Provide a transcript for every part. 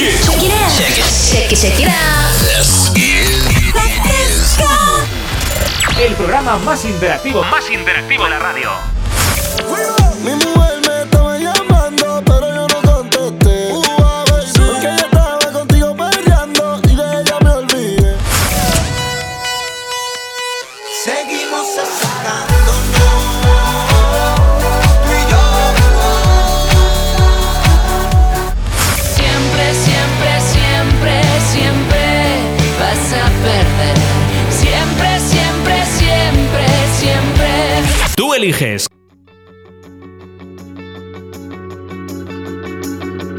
it. Check it out. Check it. Check it, check it out. This is El programa más interactivo, más interactivo de la radio.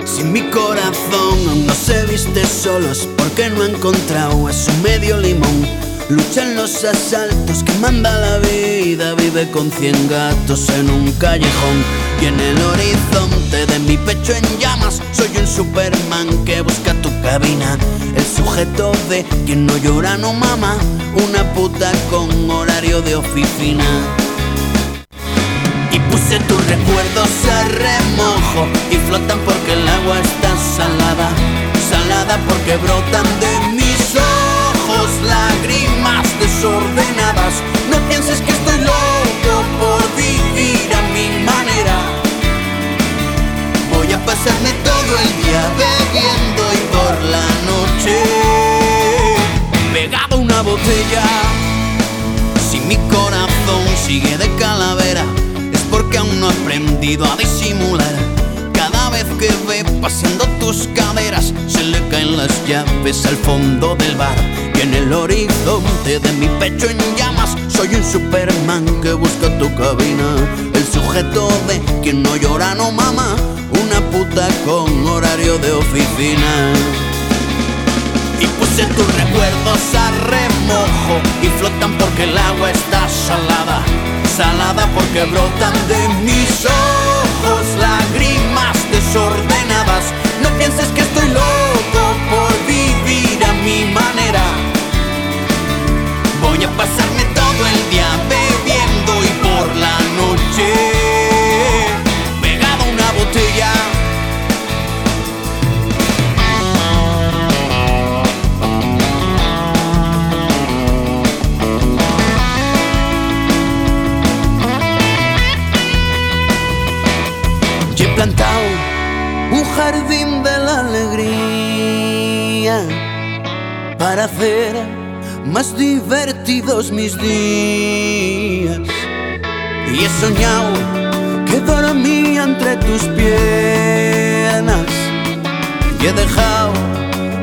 Si mi corazón aún no se viste solo es porque no ha encontrado a su medio limón. Lucha en los asaltos que manda la vida, vive con cien gatos en un callejón. Y en el horizonte de mi pecho en llamas, soy un Superman que busca tu cabina. El sujeto de quien no llora no mama, una puta con horario de oficina. Y puse tus recuerdos a remojo y flotan porque el agua está salada, salada porque brotan de mis ojos lágrimas desordenadas. No pienses que estoy loco por vivir a mi manera. Voy a pasarme todo el día bebiendo y por la noche pegado una botella. Si mi corazón sigue de calavera, a disimular. Cada vez que ve paseando tus caderas, se le caen las llaves al fondo del bar. Y en el horizonte de mi pecho en llamas, soy un Superman que busca tu cabina. El sujeto de quien no llora no mama, una puta con horario de oficina. Y puse tus recuerdos a remojo y flotan porque el agua está salada, salada porque brotan de mis ojos lágrimas desordenadas. No pienses que estoy loco por vivir a mi manera. Voy a pasarme todo jardín de la alegría para hacer más divertidos mis días. Y he soñado que dormía entre tus piernas y he dejado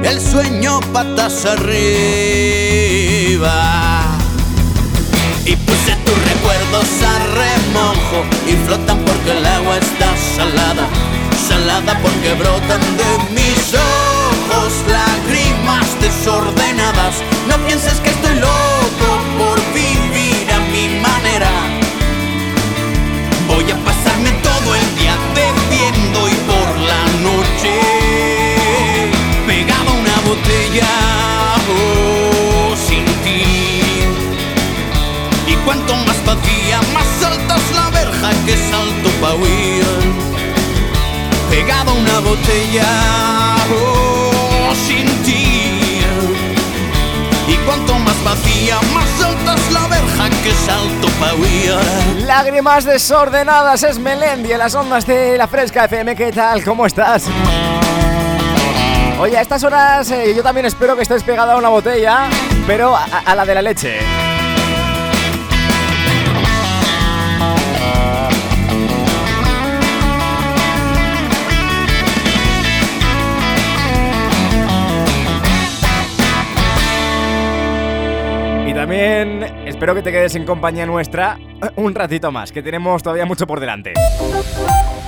el sueño patas arriba. Y puse tus recuerdos a remojo y flotan porque el agua está salada, salada porque brotan de mis ojos lágrimas desordenadas. No pienses que estoy loco por vivir a mi manera. Voy a pasarme todo el día bebiendo y por la noche pegado a una botella oh, sin ti. Y cuanto más vacía, más alta es la verja que salto pa' huir. Una botella oh, sin ti. Y cuanto más vacía, más alta es la verja que salto pa'. Lágrimas desordenadas es Melendi en las ondas de la Fresca FM. ¿Qué tal? ¿Cómo estás? Oye, a estas horas eh, yo también espero que estés pegado a una botella, pero a la de la leche. También espero que te quedes en compañía nuestra un ratito más, que tenemos todavía mucho por delante.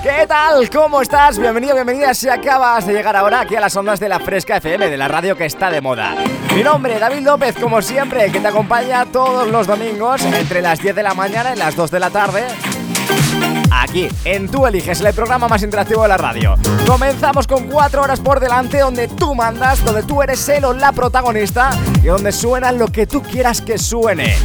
¿Qué tal? ¿Cómo estás? Bienvenido, bienvenida si acabas de llegar ahora aquí a las ondas de la Fresca FM, de la radio que está de moda. Mi nombre, David López, como siempre, que te acompaña todos los domingos entre las 10 de la mañana y las 2 de la tarde aquí, en Tú Eliges, el programa más interactivo de la radio. Comenzamos con cuatro horas por delante donde tú mandas, donde tú eres el o la protagonista y donde suena lo que tú quieras que suene.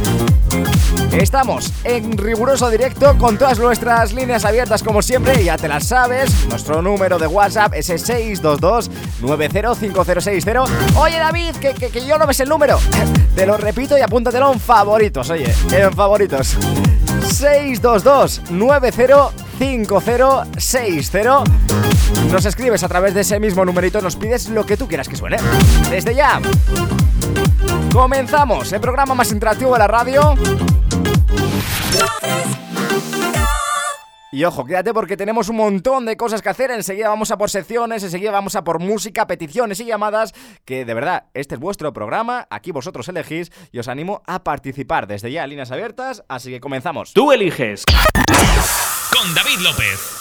Estamos en riguroso directo con todas nuestras líneas abiertas como siempre, ya te las sabes. Nuestro número de WhatsApp es 622 905060. Oye David, que, que, yo no ves el número. Te lo repito y apúntatelo en favoritos, oye, en favoritos. 622 905060 Nos escribes a través de ese mismo numerito, nos pides lo que tú quieras que suene. Desde ya. Comenzamos el programa más interactivo de la radio. Y ojo, quédate porque tenemos un montón de cosas que hacer. Enseguida vamos a por secciones, enseguida vamos a por música, peticiones y llamadas. Que de verdad, este es vuestro programa, aquí vosotros elegís y os animo a participar desde ya, líneas abiertas. Así que comenzamos. Tú eliges. Con David López.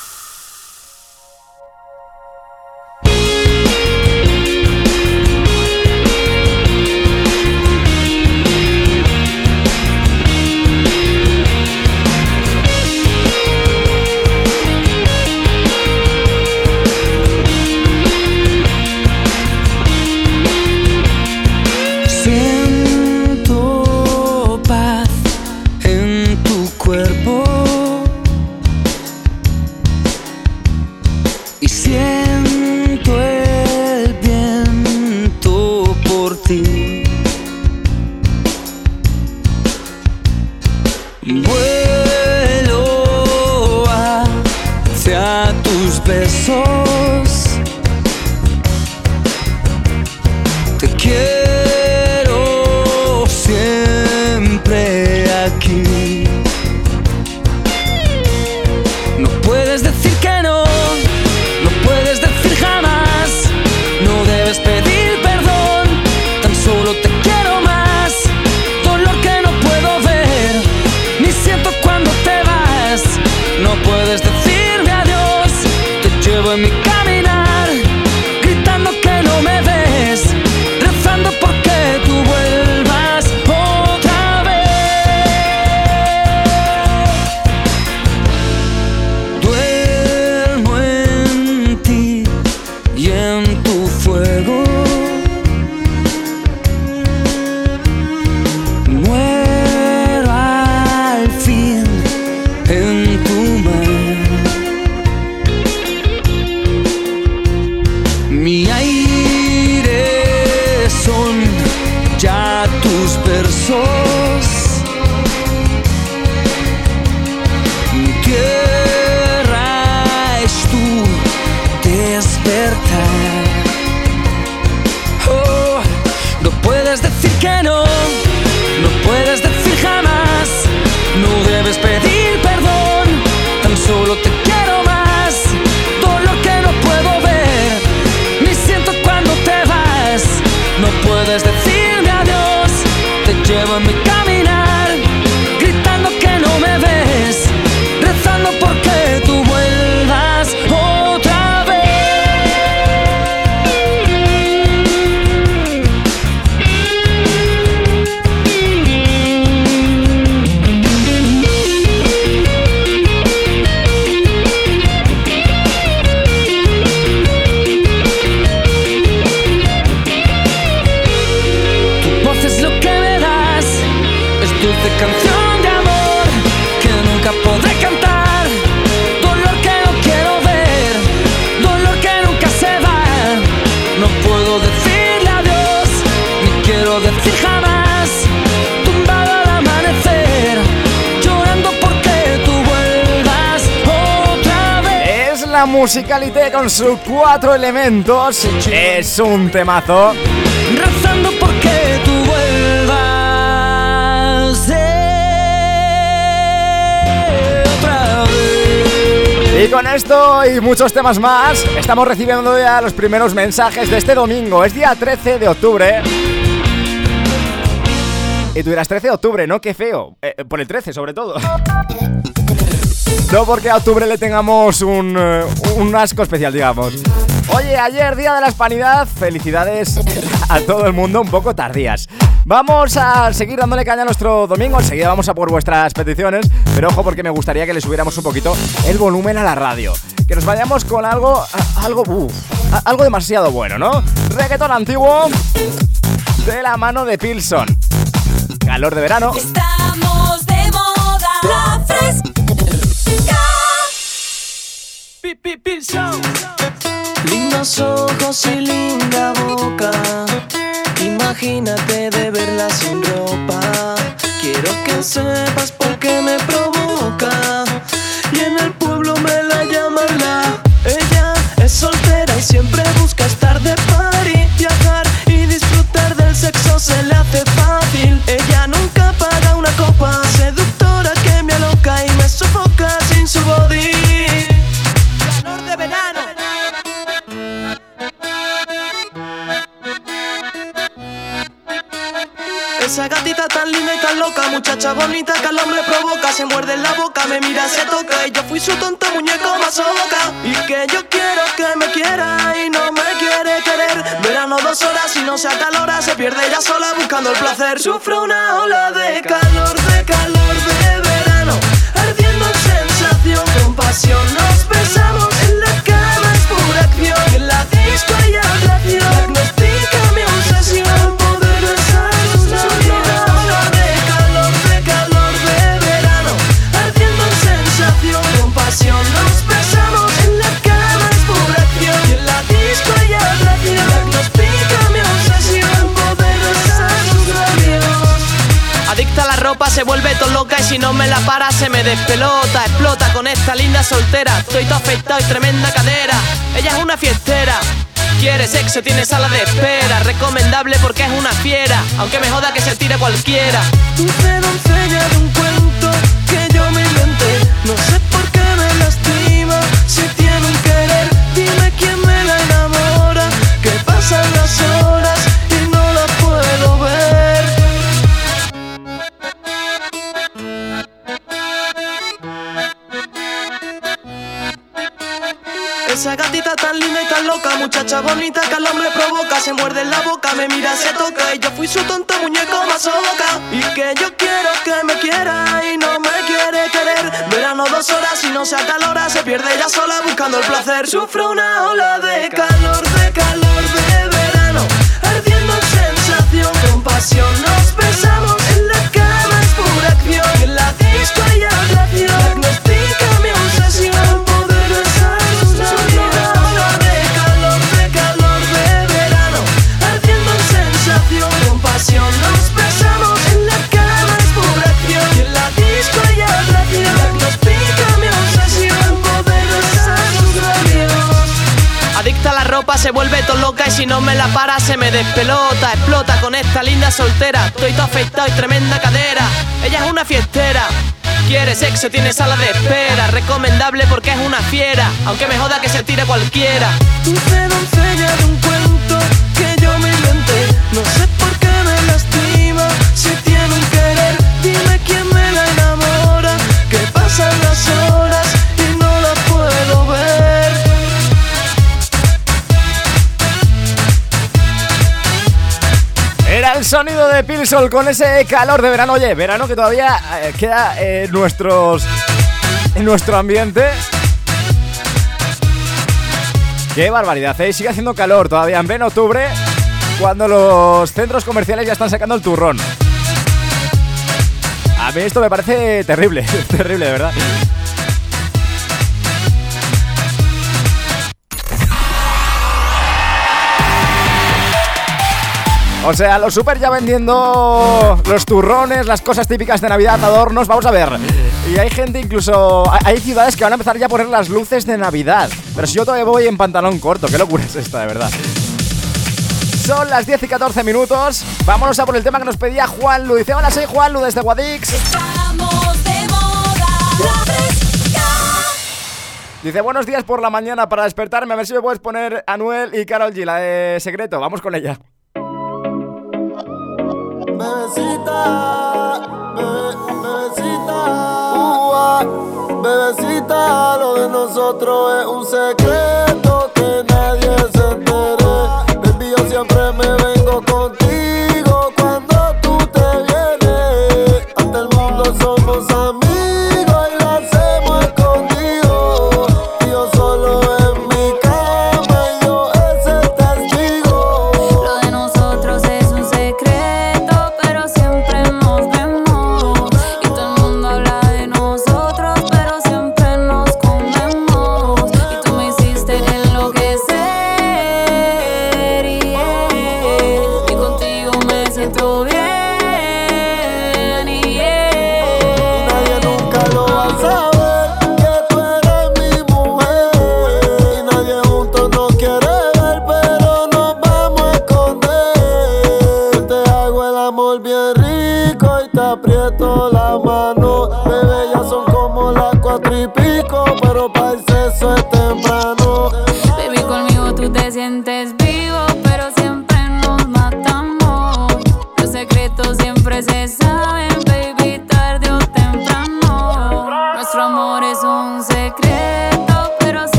Musicalité con sus cuatro elementos es un temazo. Rezando porque tú vuelvas otra Y con esto y muchos temas más, estamos recibiendo ya los primeros mensajes de este domingo. Es día 13 de octubre. Y tú dirás 13 de octubre, ¿no? Qué feo. Eh, por el 13, sobre todo. No porque a octubre le tengamos un, eh, un asco especial, digamos. Oye, ayer día de la hispanidad, felicidades a todo el mundo, un poco tardías. Vamos a seguir dándole caña a nuestro domingo, enseguida vamos a por vuestras peticiones, pero ojo porque me gustaría que le subiéramos un poquito el volumen a la radio. Que nos vayamos con algo, algo, uff, algo demasiado bueno, ¿no? Reggaeton antiguo de la mano de Pilson. Calor de verano. Estamos de moda. Fresca. Lindos ojos y linda boca. Imagínate de verla sin ropa. Quiero que sepas por qué me provoca. Y en el pueblo me la llaman la. Ella es soltera y siempre busca estar de party, viajar y disfrutar del sexo se le hace fácil. Ella nunca gatita tan linda y tan loca, muchacha bonita que al hombre provoca, se muerde en la boca, me mira, se toca y yo fui su tonto muñeco más loca y que yo quiero que me quiera y no me quiere querer. Verano dos horas y no se acalora, se pierde ella sola buscando el placer. Sufro una ola de calor, de calor de verano, ardiendo en sensación, con pasión nos se vuelve todo loca y si no me la para se me despelota. Explota con esta linda soltera. Estoy todo afeitado y tremenda cadera. Ella es una fiestera. Quiere sexo, tiene sala de espera. Recomendable porque es una fiera. Aunque me joda que se tire cualquiera. Dulce doncella de un cuento que yo me inventé. No sé Esa gatita tan linda y tan loca, muchacha bonita que al hombre provoca, se muerde en la boca, me mira, se toca y yo fui su tonto muñeco más loca y que yo quiero que me quiera y no me quiere querer. Verano dos horas y no se acalora, se pierde ella sola buscando el placer. Sufro una ola de calor, de calor de verano, ardiendo en sensación, con pasión nos Se vuelve todo loca y si no me la para se me despelota. Explota con esta linda soltera. Estoy todo afeitado y tremenda cadera. Ella es una fiestera. Quiere sexo, tiene sala de espera. Recomendable porque es una fiera. Aunque me joda que se tire cualquiera. Dulce doncella de un cuento que yo me inventé. No sé el sonido de Pilsol con ese calor de verano. Oye, verano que todavía eh, queda en nuestros. en nuestro ambiente. Qué barbaridad, ¿eh? Sigue haciendo calor todavía en pleno octubre. Cuando los centros comerciales ya están sacando el turrón. A mí esto me parece terrible, terrible, verdad. O sea, los super ya vendiendo los turrones, las cosas típicas de Navidad, adornos, vamos a ver. Y hay gente incluso, hay ciudades que van a empezar ya a poner las luces de Navidad. Pero si yo todavía voy en pantalón corto, qué locura es esta, de verdad. Son las 10 y 14 minutos. Vámonos a por el tema que nos pedía Juan Lu. Dice, hola, soy Juan Lu desde Guadix. Estamos de moda. Dice, buenos días por la mañana para despertarme. A ver si me puedes poner Anuel y Carol G, la de secreto. Vamos con ella. Bebecita, lo de nosotros es un secreto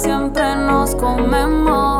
siempre nos comemos.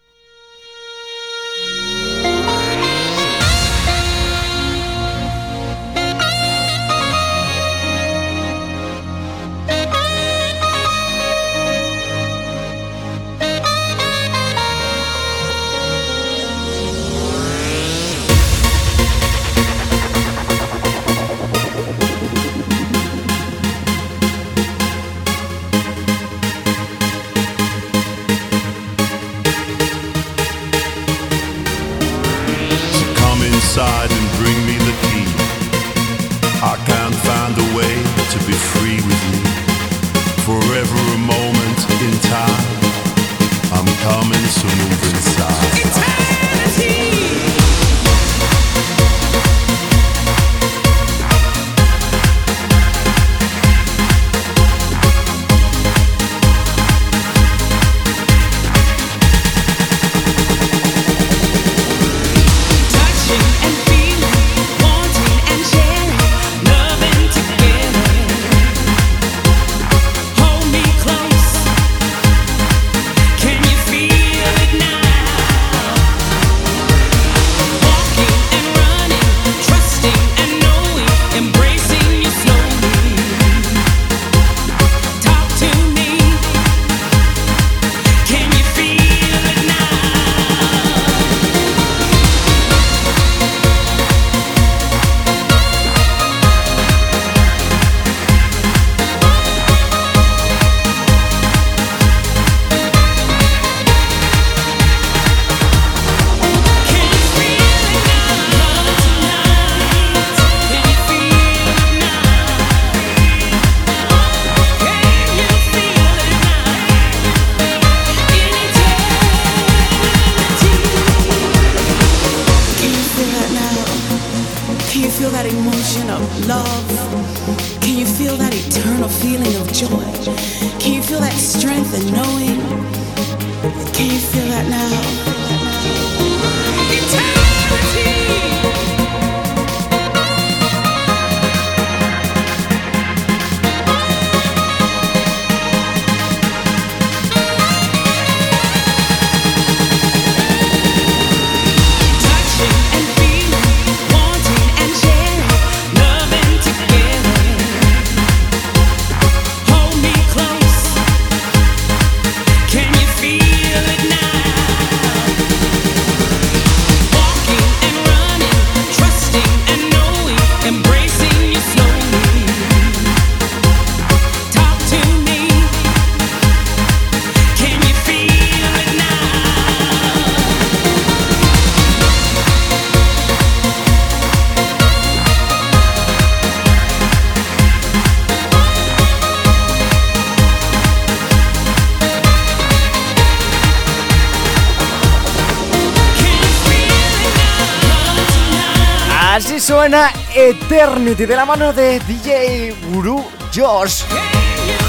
Eternity de la mano de DJ Guru Josh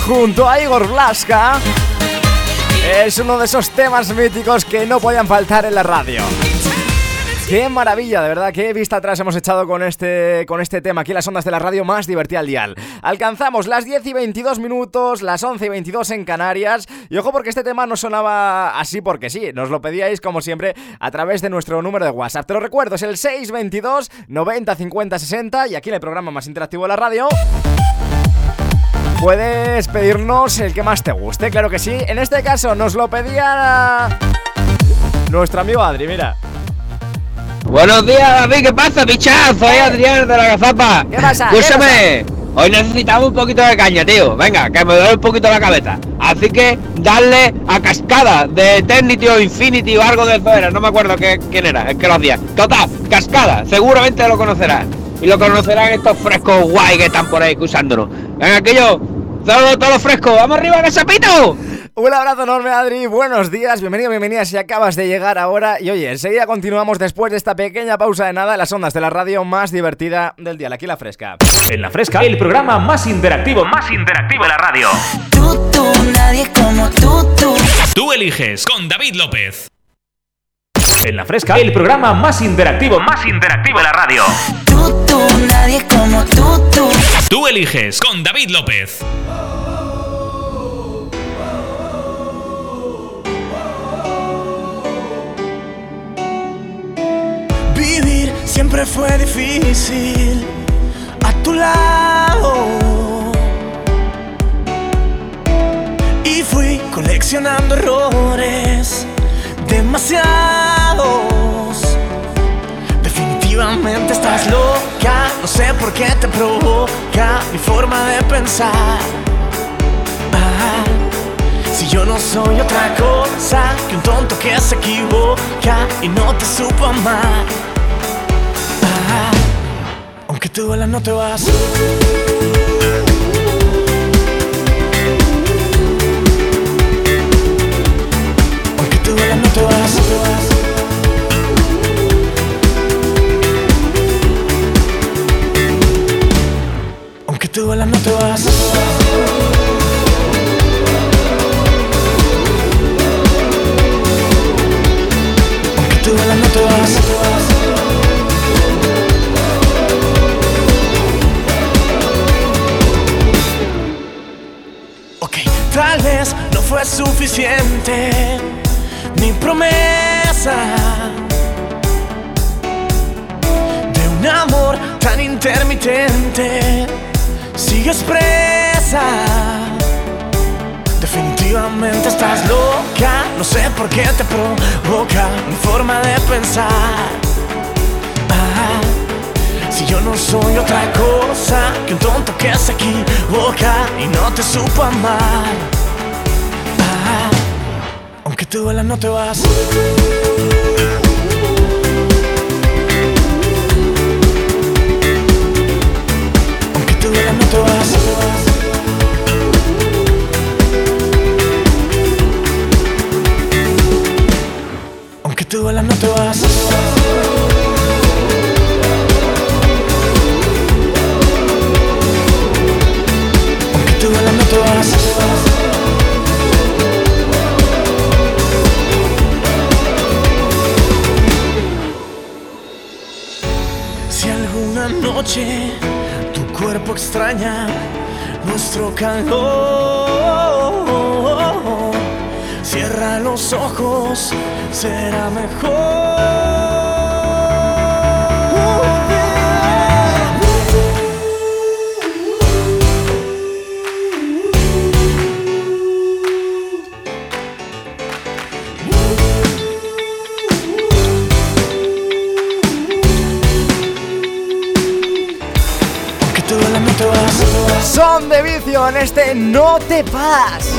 junto a Igor Blaska. Es uno de esos temas míticos que no podían faltar en la radio. Qué maravilla, de verdad, qué vista atrás hemos echado con este, con este tema aquí en las ondas de la radio más divertida al dial. Alcanzamos las 10 y 22 minutos, las 11 y 22 en Canarias. Y ojo porque este tema no sonaba así porque sí, nos lo pedíais como siempre a través de nuestro número de WhatsApp. Te lo recuerdo, es el 622 90 50 60 y aquí en el programa más interactivo de la radio. Puedes pedirnos el que más te guste, claro que sí. En este caso nos lo pedía nuestro amigo Adri, mira. Buenos días, David, ¿qué pasa, pichazo? Soy Adrián de la Gazapa. ¿Qué pasa? Escúchame, hoy necesitamos un poquito de caña, tío. Venga, que me duele un poquito la cabeza. Así que darle a Cascada de Eternity o Infinity o algo de eso era. No me acuerdo qué, quién era, es que lo hacía. Total, Cascada, seguramente lo conocerás. Y lo conocerán estos frescos guay que están por ahí usándonos. Venga, aquello, todo, todo fresco. ¡Vamos arriba, Gasapito! Un abrazo enorme, Adri. Buenos días, bienvenido, bienvenida si acabas de llegar ahora. Y oye, enseguida continuamos después de esta pequeña pausa de nada en las ondas de la radio más divertida del día. Aquí la fresca. En la fresca, el programa más interactivo, más interactivo de la radio. Tú, tú, nadie como tú, tú. Tú eliges con David López. En la fresca, el programa más interactivo, más interactivo de la radio. Tú, tú, nadie como tú, tú. Tú eliges con David López. Siempre fue difícil a tu lado. Y fui coleccionando errores, demasiados. Definitivamente estás loca, no sé por qué te provoca mi forma de pensar. Ah, si yo no soy otra cosa que un tonto que se equivoca y no te supo amar. Aunque te duela no te vas. Aunque te duela no te vas. no te vas. Aunque te duela no te vas. Aunque te duela no te vas. Fue suficiente mi promesa de un amor tan intermitente. Sigues presa. Definitivamente estás loca, no sé por qué te provoca mi forma de pensar. Ah, si yo no soy otra cosa que un tonto que se equivoca y no te supo amar. Te duela no te vas. Aunque te duela no te vas. Cierra los ojos, será Son en este No te pas.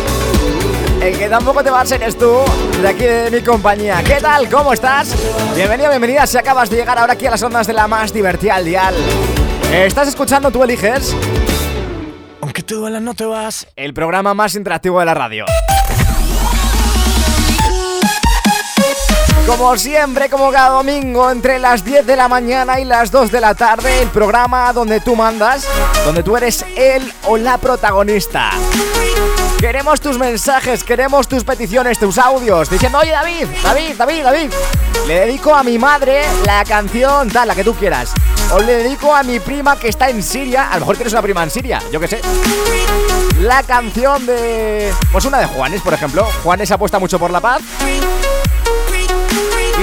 El que tampoco te vas eres tú, de aquí de mi compañía. ¿Qué tal? ¿Cómo estás? Bienvenido, bienvenida si acabas de llegar ahora aquí a las ondas de la más divertida al dial. ¿Estás escuchando Tú Eliges? Aunque duela, no te vas. El programa más interactivo de la radio. Como siempre, como cada domingo, entre las 10 de la mañana y las 2 de la tarde, el programa donde tú mandas, donde tú eres el o la protagonista. Queremos tus mensajes, queremos tus peticiones, tus audios, diciendo, oye David, David, David, David, le dedico a mi madre la canción tal, la que tú quieras. O le dedico a mi prima que está en Siria, a lo mejor tienes una prima en Siria, yo qué sé. La canción de... Pues una de Juanes, por ejemplo. Juanes apuesta mucho por la paz.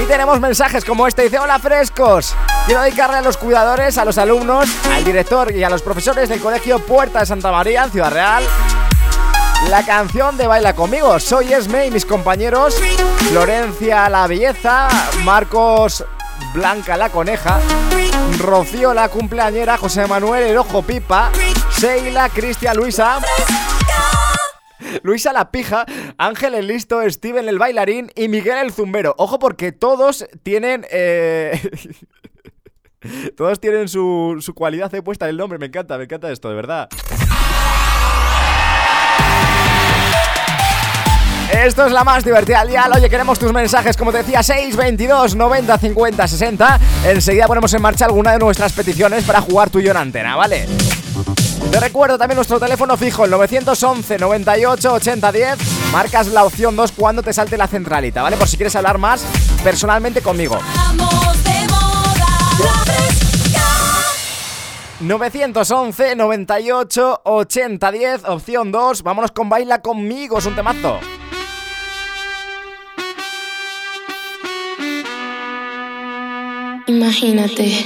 Y tenemos mensajes como este, dice, hola frescos, quiero dedicarle a los cuidadores, a los alumnos, al director y a los profesores del colegio Puerta de Santa María en Ciudad Real. La canción de Baila conmigo, soy Esme y mis compañeros Florencia la Belleza, Marcos Blanca la Coneja, Rocío la Cumpleañera, José Manuel el Ojo Pipa, Sheila, Cristian, Luisa. Luisa la pija, Ángel el listo, Steven el bailarín y Miguel el zumbero. Ojo porque todos tienen... Eh... todos tienen su, su cualidad de puesta en el nombre. Me encanta, me encanta esto, de verdad. Esto es la más divertida al día. Oye, queremos tus mensajes, como te decía, 622 90 50 60. Enseguida ponemos en marcha alguna de nuestras peticiones para jugar tú y yo en antena, ¿vale? Te recuerdo también nuestro teléfono fijo, el 911 98 80 10. Marcas la opción 2 cuando te salte la centralita, ¿vale? Por si quieres hablar más personalmente conmigo. 911 98 80 10, opción 2. Vámonos con Baila conmigo, es un temazo. Imagínate,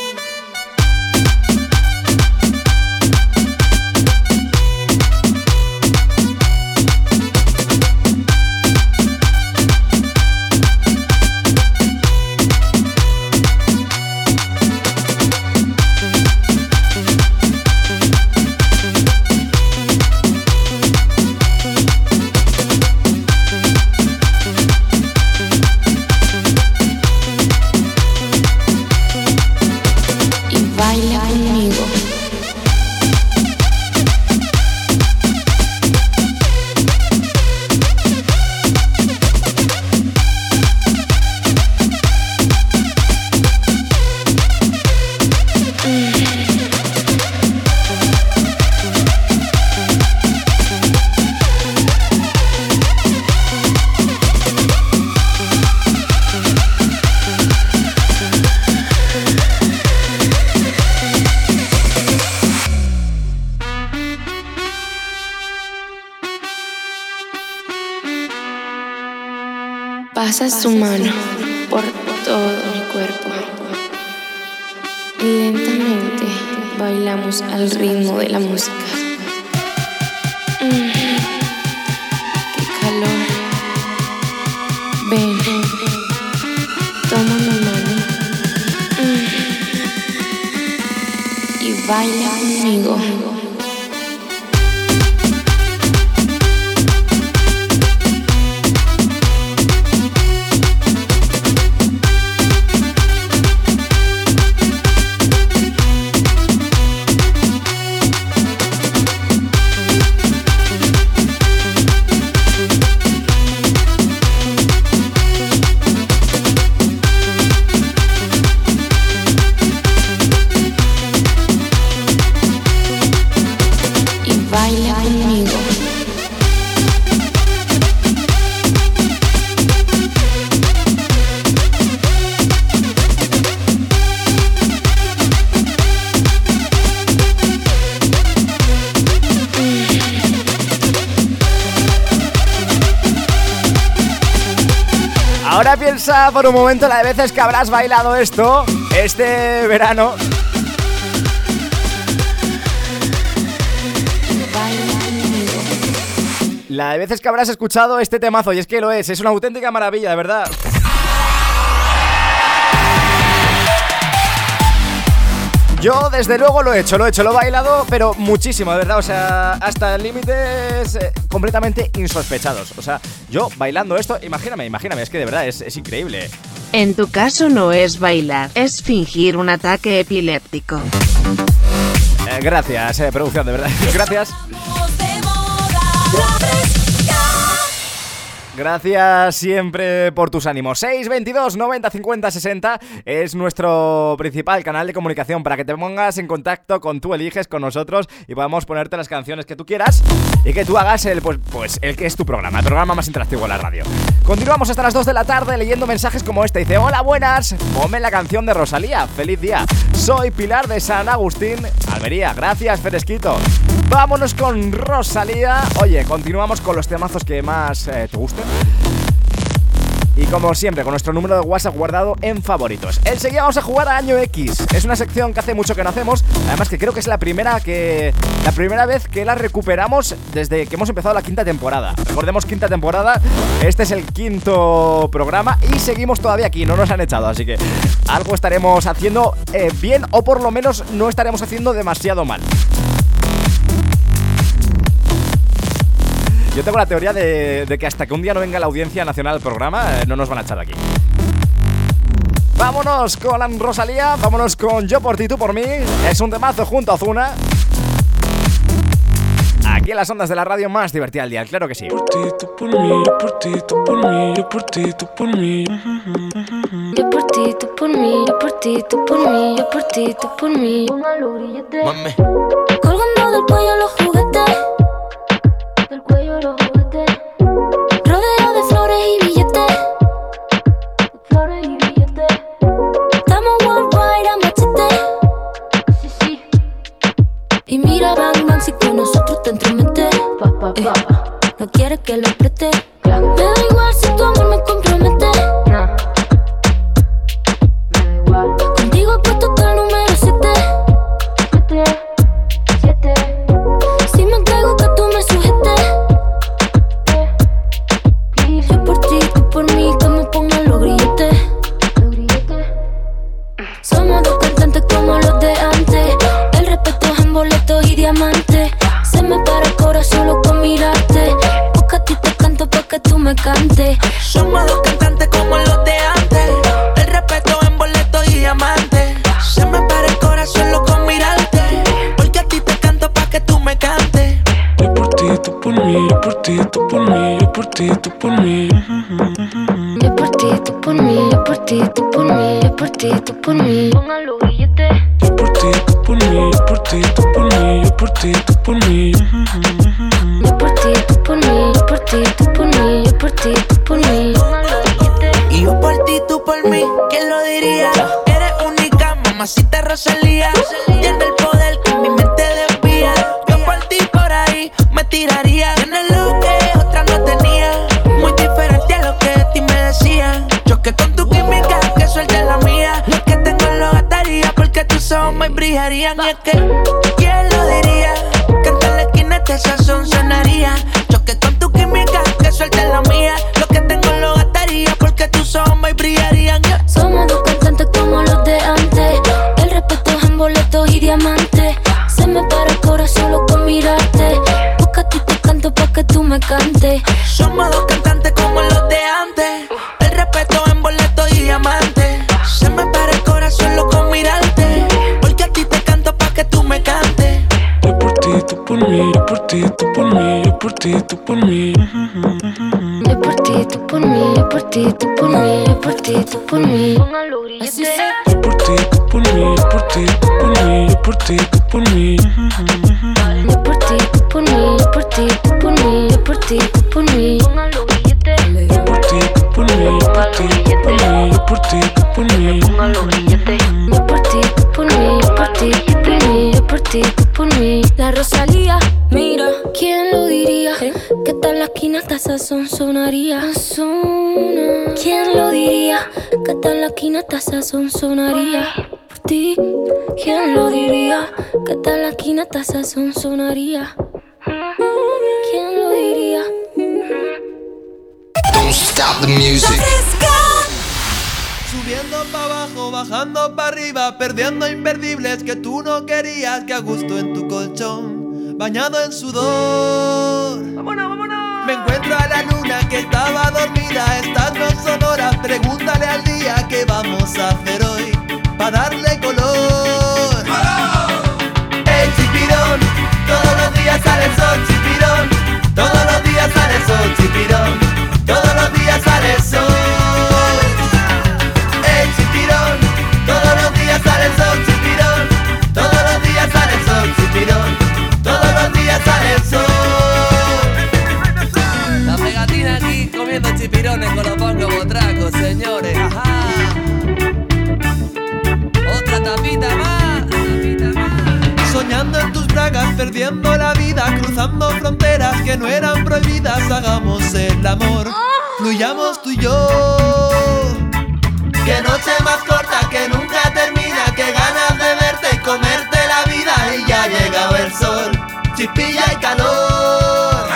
Mano por todo mi cuerpo. Lentamente bailamos al ritmo de la música. Mm, qué calor. Ven, toma mi mano. Mm, y baila conmigo. Por un momento la de veces que habrás bailado esto este verano. La de veces que habrás escuchado este temazo, y es que lo es, es una auténtica maravilla, de verdad. Yo desde luego lo he hecho, lo he hecho, lo he bailado, pero muchísimo, de verdad, o sea, hasta límites eh, completamente insospechados. O sea, yo bailando esto, imagíname, imagíname, es que de verdad es, es increíble. En tu caso no es bailar, es fingir un ataque epiléptico. Eh, gracias, eh, producción, de verdad. gracias. Gracias siempre por tus ánimos. 622 90 50 60 es nuestro principal canal de comunicación para que te pongas en contacto con tú eliges con nosotros y podamos ponerte las canciones que tú quieras y que tú hagas el pues, pues el que es tu programa, el programa más interactivo de la radio. Continuamos hasta las 2 de la tarde leyendo mensajes como este. Dice, "Hola, buenas. Ponme la canción de Rosalía. Feliz día. Soy Pilar de San Agustín, Almería. Gracias, Fresquito." Vámonos con Rosalía. Oye, continuamos con los temazos que más eh, te gusten. Y como siempre, con nuestro número de WhatsApp guardado en favoritos. Enseguida vamos a jugar a Año X. Es una sección que hace mucho que no hacemos. Además que creo que es la primera que. La primera vez que la recuperamos desde que hemos empezado la quinta temporada. Recordemos quinta temporada. Este es el quinto programa. Y seguimos todavía aquí. No nos han echado. Así que algo estaremos haciendo eh, bien. O por lo menos no estaremos haciendo demasiado mal. Yo tengo la teoría de, de que hasta que un día no venga la audiencia nacional al programa, eh, no nos van a echar de aquí. Vámonos con Rosalía, vámonos con Yo por ti, tú por mí. Es un temazo junto a Ozuna. Aquí en las ondas de la radio más divertida del día, claro que sí. Por ti, tú por mí, yo por ti, tú por mí, yo por ti, tú por mí. Yo por ti, tú por mí, yo por ti, tú por mí, yo por ti, tú por mí. Colgando del cuello los juguetes. Del cuello los juguetes. Rodeo de flores y billetes. Flores y billetes. Estamos worldwide a machete. Sí, sí. Y mira, Bang Bang, si con nosotros te entremetes. Eh, no quieres que lo preste. Me da igual si tu amor me compromete. Sazón sonaría. Por ti, ¿quién lo diría? Que tal la esquina esta sazón sonaría. ¿Quién lo diría? Don't stop the music. Subiendo para abajo, bajando para arriba, perdiendo imperdibles que tú no querías, que a gusto en tu colchón, bañado en sudor. ¡Vámonos, vámonos! Me encuentro a la luna que estaba dormida, estas no son horas, pregúntale al día qué vamos a hacer hoy, para darle color. El chipirón, todos los días sale el sol, chipirón, todos los días sale el sol, chipirón, todos los días sale el sol. Perdiendo la vida, cruzando fronteras que no eran prohibidas, hagamos el amor, fluyamos tú y yo. Que noche más corta que nunca termina, que ganas de verte y comerte la vida. Y ya ha llegado el sol, chispilla y calor.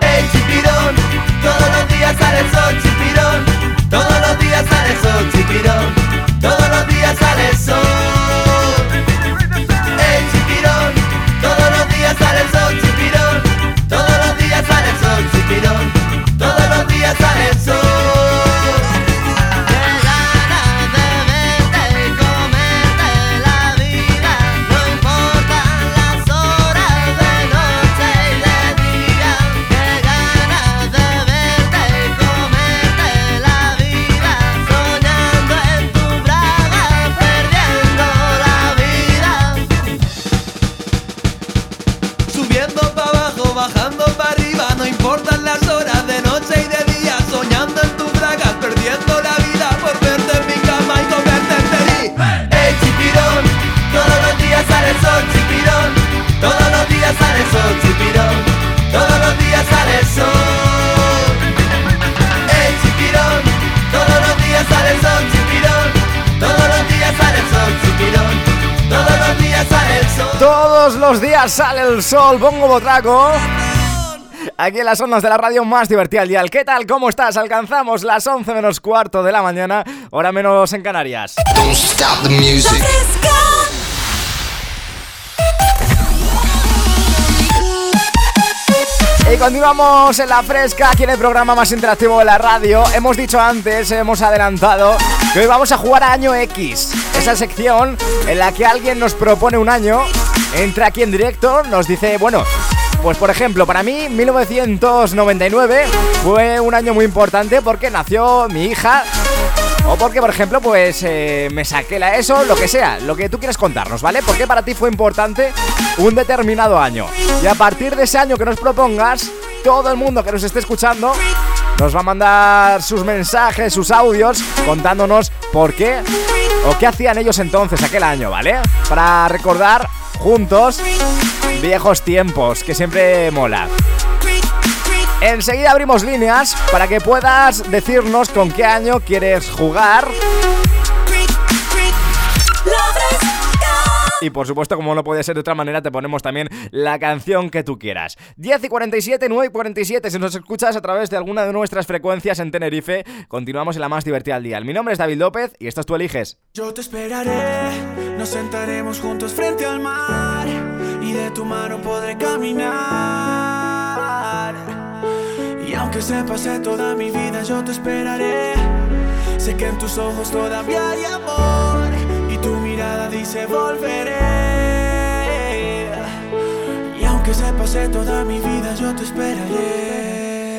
El chipirón, todos los días sale el sol, chipirón, todos los días sale el sol, chipirón, todos los días sale el sol. Días sale el sol, pongo botraco. Aquí en las ondas de la radio más divertida al dial. ¿Qué tal? ¿Cómo estás? Alcanzamos las 11 menos cuarto de la mañana, hora menos en Canarias. Don't stop the music. Y continuamos en la fresca, aquí en el programa más interactivo de la radio. Hemos dicho antes, hemos adelantado que hoy vamos a jugar a Año X. Esa sección en la que alguien nos propone un año, entra aquí en directo, nos dice, bueno, pues por ejemplo, para mí 1999 fue un año muy importante porque nació mi hija. O porque, por ejemplo, pues eh, me saqué la ESO, lo que sea, lo que tú quieras contarnos, ¿vale? Porque para ti fue importante un determinado año. Y a partir de ese año que nos propongas, todo el mundo que nos esté escuchando nos va a mandar sus mensajes, sus audios, contándonos por qué o qué hacían ellos entonces aquel año, ¿vale? Para recordar juntos viejos tiempos, que siempre mola. Enseguida abrimos líneas para que puedas decirnos con qué año quieres jugar. Y por supuesto, como no puede ser de otra manera, te ponemos también la canción que tú quieras. 10 y 47, 9 y 47, si nos escuchas a través de alguna de nuestras frecuencias en Tenerife, continuamos en la más divertida al día. Mi nombre es David López y esto es Tú Eliges. Yo te esperaré, nos sentaremos juntos frente al mar y de tu mano podré caminar. Y aunque se pase toda mi vida, yo te esperaré. Sé que en tus ojos todavía hay amor dice volveré. Y aunque se pase toda mi vida, yo te esperaré.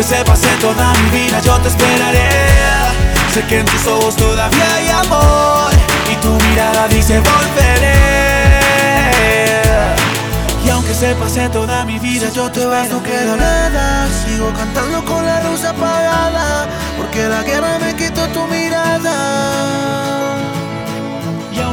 Aunque se pase toda mi vida, yo te esperaré. Sé que en tus ojos todavía hay amor y tu mirada dice volveré. Y aunque se pase toda mi vida, yo te vas, no queda nada. Sigo cantando con la luz apagada, porque la guerra me quitó tu mirada.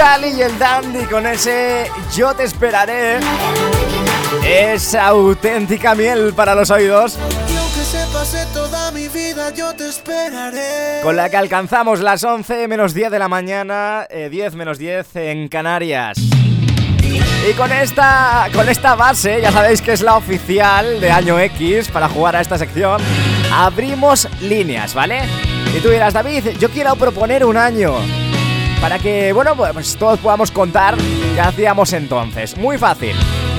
Cali y el Dandy con ese Yo te esperaré. Es auténtica miel para los oídos. Con la que alcanzamos las 11 menos 10 de la mañana, eh, 10 menos 10 en Canarias. Y con esta, con esta base, ya sabéis que es la oficial de Año X para jugar a esta sección, abrimos líneas, ¿vale? Y tú dirás, David, yo quiero proponer un año. Para que, bueno, pues todos podamos contar qué hacíamos entonces. Muy fácil.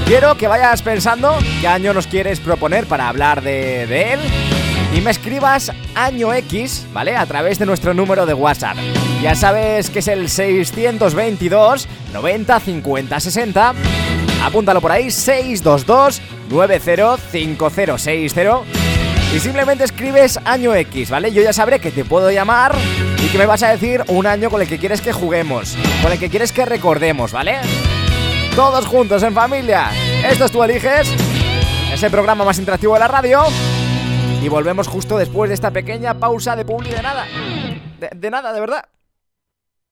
Quiero que vayas pensando qué año nos quieres proponer para hablar de, de él y me escribas año X, ¿vale? A través de nuestro número de WhatsApp. Ya sabes que es el 622 90 50 60. Apúntalo por ahí, 622 905060. Y simplemente escribes año X, ¿vale? Yo ya sabré que te puedo llamar y que me vas a decir un año con el que quieres que juguemos, con el que quieres que recordemos, ¿vale? Todos juntos en familia. Esto es Tú Eliges, es el programa más interactivo de la radio. Y volvemos justo después de esta pequeña pausa de publi de nada. De, de nada, de verdad.